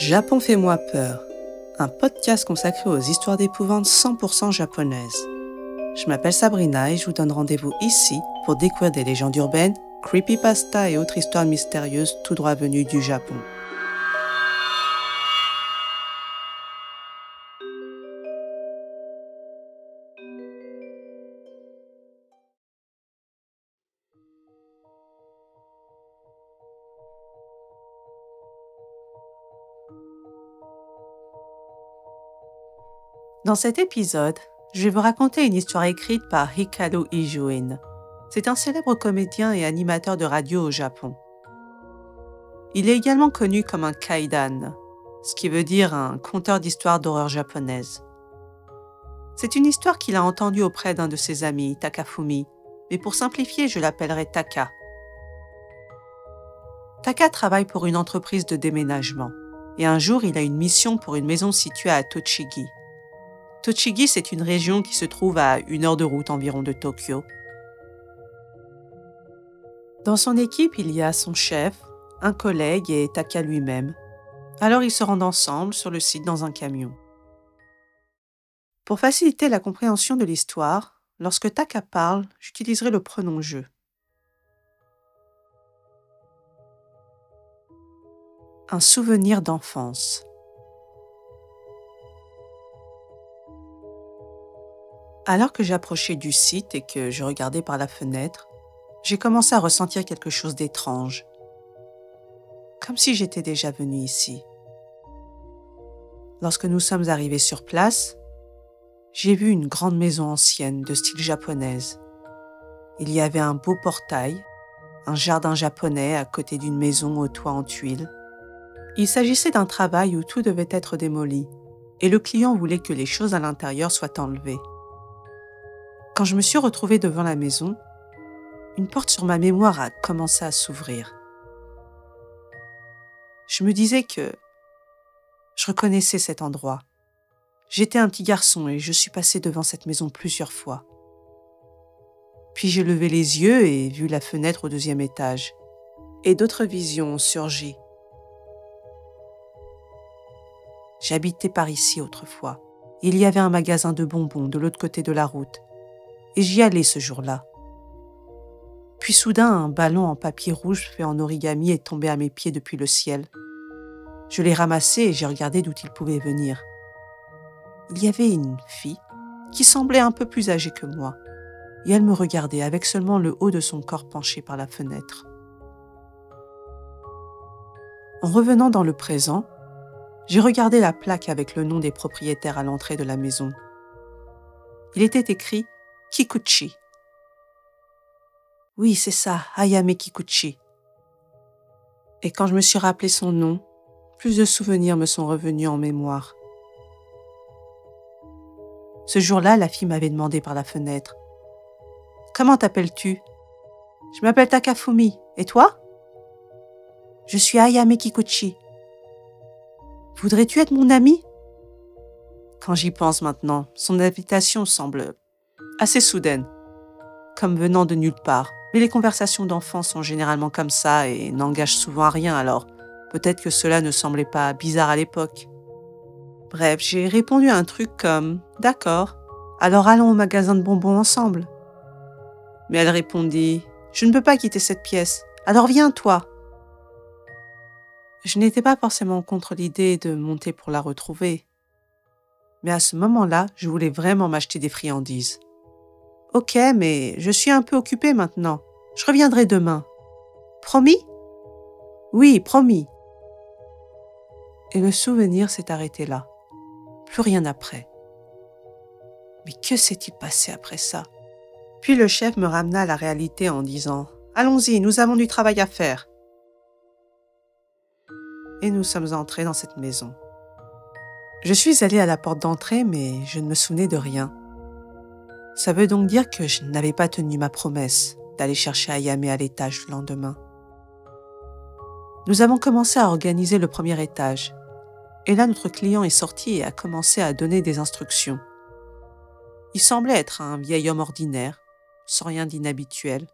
Japon fait-moi peur, un podcast consacré aux histoires d'épouvante 100% japonaises. Je m'appelle Sabrina et je vous donne rendez-vous ici pour découvrir des légendes urbaines, creepypasta et autres histoires mystérieuses tout droit venues du Japon. Dans cet épisode, je vais vous raconter une histoire écrite par Hikaru Ijuin. C'est un célèbre comédien et animateur de radio au Japon. Il est également connu comme un kaidan, ce qui veut dire un conteur d'histoires d'horreur japonaise. C'est une histoire qu'il a entendue auprès d'un de ses amis, Takafumi, mais pour simplifier, je l'appellerai Taka. Taka travaille pour une entreprise de déménagement, et un jour il a une mission pour une maison située à Tochigi, Tochigi, c'est une région qui se trouve à une heure de route environ de Tokyo. Dans son équipe, il y a son chef, un collègue et Taka lui-même. Alors ils se rendent ensemble sur le site dans un camion. Pour faciliter la compréhension de l'histoire, lorsque Taka parle, j'utiliserai le pronom je. Un souvenir d'enfance. Alors que j'approchais du site et que je regardais par la fenêtre, j'ai commencé à ressentir quelque chose d'étrange, comme si j'étais déjà venu ici. Lorsque nous sommes arrivés sur place, j'ai vu une grande maison ancienne de style japonaise. Il y avait un beau portail, un jardin japonais à côté d'une maison au toit en tuiles. Il s'agissait d'un travail où tout devait être démoli, et le client voulait que les choses à l'intérieur soient enlevées. Quand je me suis retrouvée devant la maison, une porte sur ma mémoire a commencé à s'ouvrir. Je me disais que je reconnaissais cet endroit. J'étais un petit garçon et je suis passé devant cette maison plusieurs fois. Puis j'ai levé les yeux et vu la fenêtre au deuxième étage. Et d'autres visions ont surgi. J'habitais par ici autrefois. Il y avait un magasin de bonbons de l'autre côté de la route j'y allais ce jour-là. Puis soudain, un ballon en papier rouge fait en origami est tombé à mes pieds depuis le ciel. Je l'ai ramassé et j'ai regardé d'où il pouvait venir. Il y avait une fille qui semblait un peu plus âgée que moi, et elle me regardait avec seulement le haut de son corps penché par la fenêtre. En revenant dans le présent, j'ai regardé la plaque avec le nom des propriétaires à l'entrée de la maison. Il était écrit Kikuchi. Oui, c'est ça, Ayame Kikuchi. Et quand je me suis rappelé son nom, plus de souvenirs me sont revenus en mémoire. Ce jour-là, la fille m'avait demandé par la fenêtre Comment t'appelles-tu? Je m'appelle Takafumi. Et toi? Je suis Ayame Kikuchi. Voudrais-tu être mon ami? Quand j'y pense maintenant, son invitation semble assez soudaine, comme venant de nulle part. Mais les conversations d'enfants sont généralement comme ça et n'engagent souvent à rien, alors peut-être que cela ne semblait pas bizarre à l'époque. Bref, j'ai répondu à un truc comme D'accord, alors allons au magasin de bonbons ensemble. Mais elle répondit Je ne peux pas quitter cette pièce, alors viens toi. Je n'étais pas forcément contre l'idée de monter pour la retrouver. Mais à ce moment-là, je voulais vraiment m'acheter des friandises. Ok, mais je suis un peu occupée maintenant. Je reviendrai demain. Promis? Oui, promis. Et le souvenir s'est arrêté là. Plus rien après. Mais que s'est-il passé après ça? Puis le chef me ramena à la réalité en disant ⁇ Allons-y, nous avons du travail à faire ⁇ Et nous sommes entrés dans cette maison. Je suis allée à la porte d'entrée, mais je ne me souvenais de rien. Ça veut donc dire que je n'avais pas tenu ma promesse d'aller chercher Ayame à l'étage le lendemain. Nous avons commencé à organiser le premier étage. Et là, notre client est sorti et a commencé à donner des instructions. Il semblait être un vieil homme ordinaire, sans rien d'inhabituel.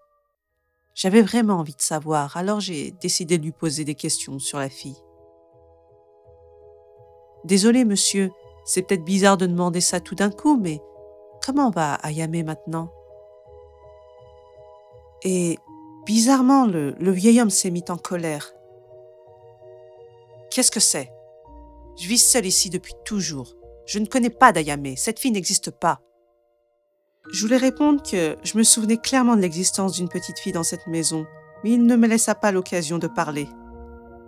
J'avais vraiment envie de savoir, alors j'ai décidé de lui poser des questions sur la fille. Désolé, monsieur, c'est peut-être bizarre de demander ça tout d'un coup, mais comment va Ayame maintenant? Et bizarrement, le, vieil homme s'est mis en colère. Qu'est-ce que c'est? Je vis seul ici depuis toujours. Je ne connais pas d'Ayame, cette fille n'existe pas. Je voulais répondre que je me souvenais clairement de l'existence d'une petite fille dans cette maison, mais il ne me laissa pas l'occasion de parler.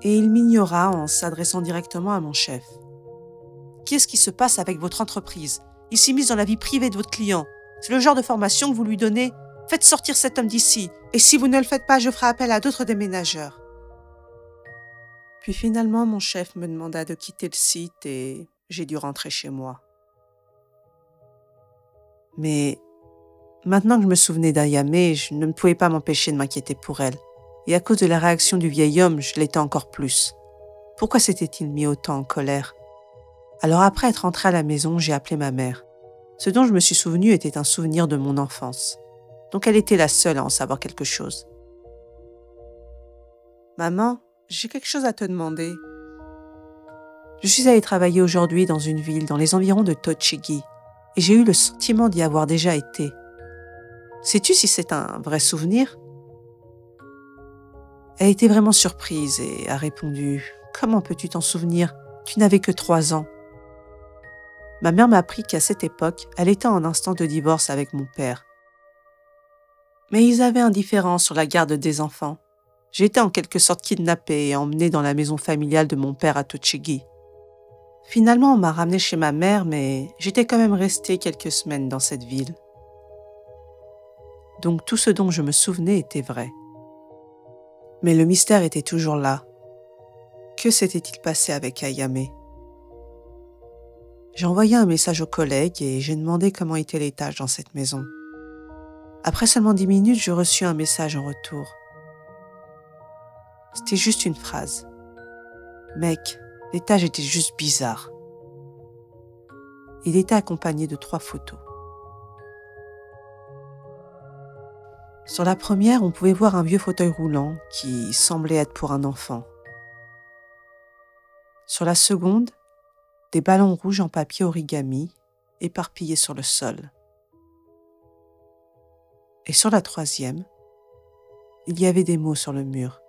Et il m'ignora en s'adressant directement à mon chef. Qu'est-ce qui se passe avec votre entreprise? Il s'immisce dans la vie privée de votre client. C'est le genre de formation que vous lui donnez Faites sortir cet homme d'ici, et si vous ne le faites pas, je ferai appel à d'autres déménageurs. Puis finalement, mon chef me demanda de quitter le site et j'ai dû rentrer chez moi. Mais Maintenant que je me souvenais d'Ayame, je ne pouvais pas m'empêcher de m'inquiéter pour elle. Et à cause de la réaction du vieil homme, je l'étais encore plus. Pourquoi s'était-il mis autant en colère? Alors après être rentré à la maison, j'ai appelé ma mère. Ce dont je me suis souvenu était un souvenir de mon enfance. Donc elle était la seule à en savoir quelque chose. Maman, j'ai quelque chose à te demander. Je suis allée travailler aujourd'hui dans une ville dans les environs de Tochigi, et j'ai eu le sentiment d'y avoir déjà été. Sais-tu si c'est un vrai souvenir? Elle était vraiment surprise et a répondu Comment peux-tu t'en souvenir? Tu n'avais que trois ans. Ma mère m'a appris qu'à cette époque, elle était en instant de divorce avec mon père. Mais ils avaient un différend sur la garde des enfants. J'étais en quelque sorte kidnappée et emmenée dans la maison familiale de mon père à Tochigi. Finalement, on m'a ramenée chez ma mère, mais j'étais quand même restée quelques semaines dans cette ville. Donc tout ce dont je me souvenais était vrai. Mais le mystère était toujours là. Que s'était-il passé avec Ayame J'ai envoyé un message aux collègues et j'ai demandé comment était l'étage dans cette maison. Après seulement dix minutes, je reçus un message en retour. C'était juste une phrase. Mec, l'étage était juste bizarre. Il était accompagné de trois photos. Sur la première, on pouvait voir un vieux fauteuil roulant qui semblait être pour un enfant. Sur la seconde, des ballons rouges en papier origami éparpillés sur le sol. Et sur la troisième, il y avait des mots sur le mur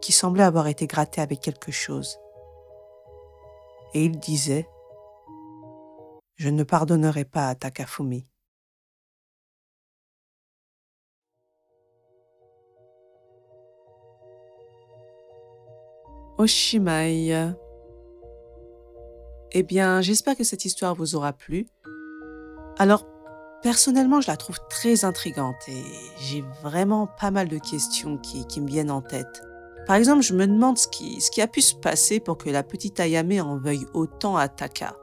qui semblaient avoir été grattés avec quelque chose. Et il disait Je ne pardonnerai pas à Takafumi. Oshimai. Eh bien, j'espère que cette histoire vous aura plu. Alors, personnellement, je la trouve très intrigante et j'ai vraiment pas mal de questions qui, me viennent en tête. Par exemple, je me demande ce qui, ce qui a pu se passer pour que la petite Ayame en veuille autant à Taka.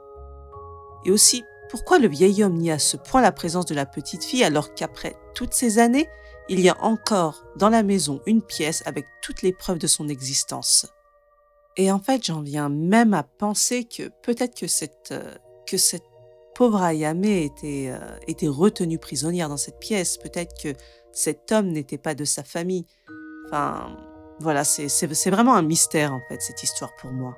Et aussi, pourquoi le vieil homme nie à ce point la présence de la petite fille alors qu'après toutes ces années, il y a encore dans la maison une pièce avec toutes les preuves de son existence? Et en fait, j'en viens même à penser que peut-être que cette, euh, que cette pauvre Ayame était, euh, était retenue prisonnière dans cette pièce. Peut-être que cet homme n'était pas de sa famille. Enfin, voilà, c'est vraiment un mystère en fait, cette histoire pour moi.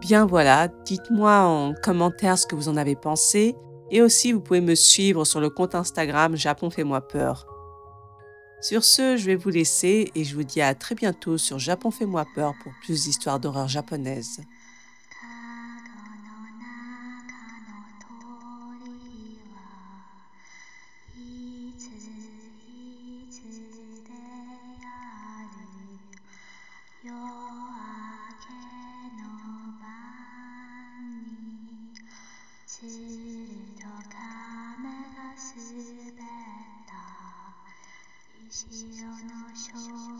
Bien voilà, dites-moi en commentaire ce que vous en avez pensé. Et aussi, vous pouvez me suivre sur le compte Instagram Japon fait-moi peur. Sur ce, je vais vous laisser et je vous dis à très bientôt sur Japon Fais-moi peur pour plus d'histoires d'horreur japonaises. 潮の少女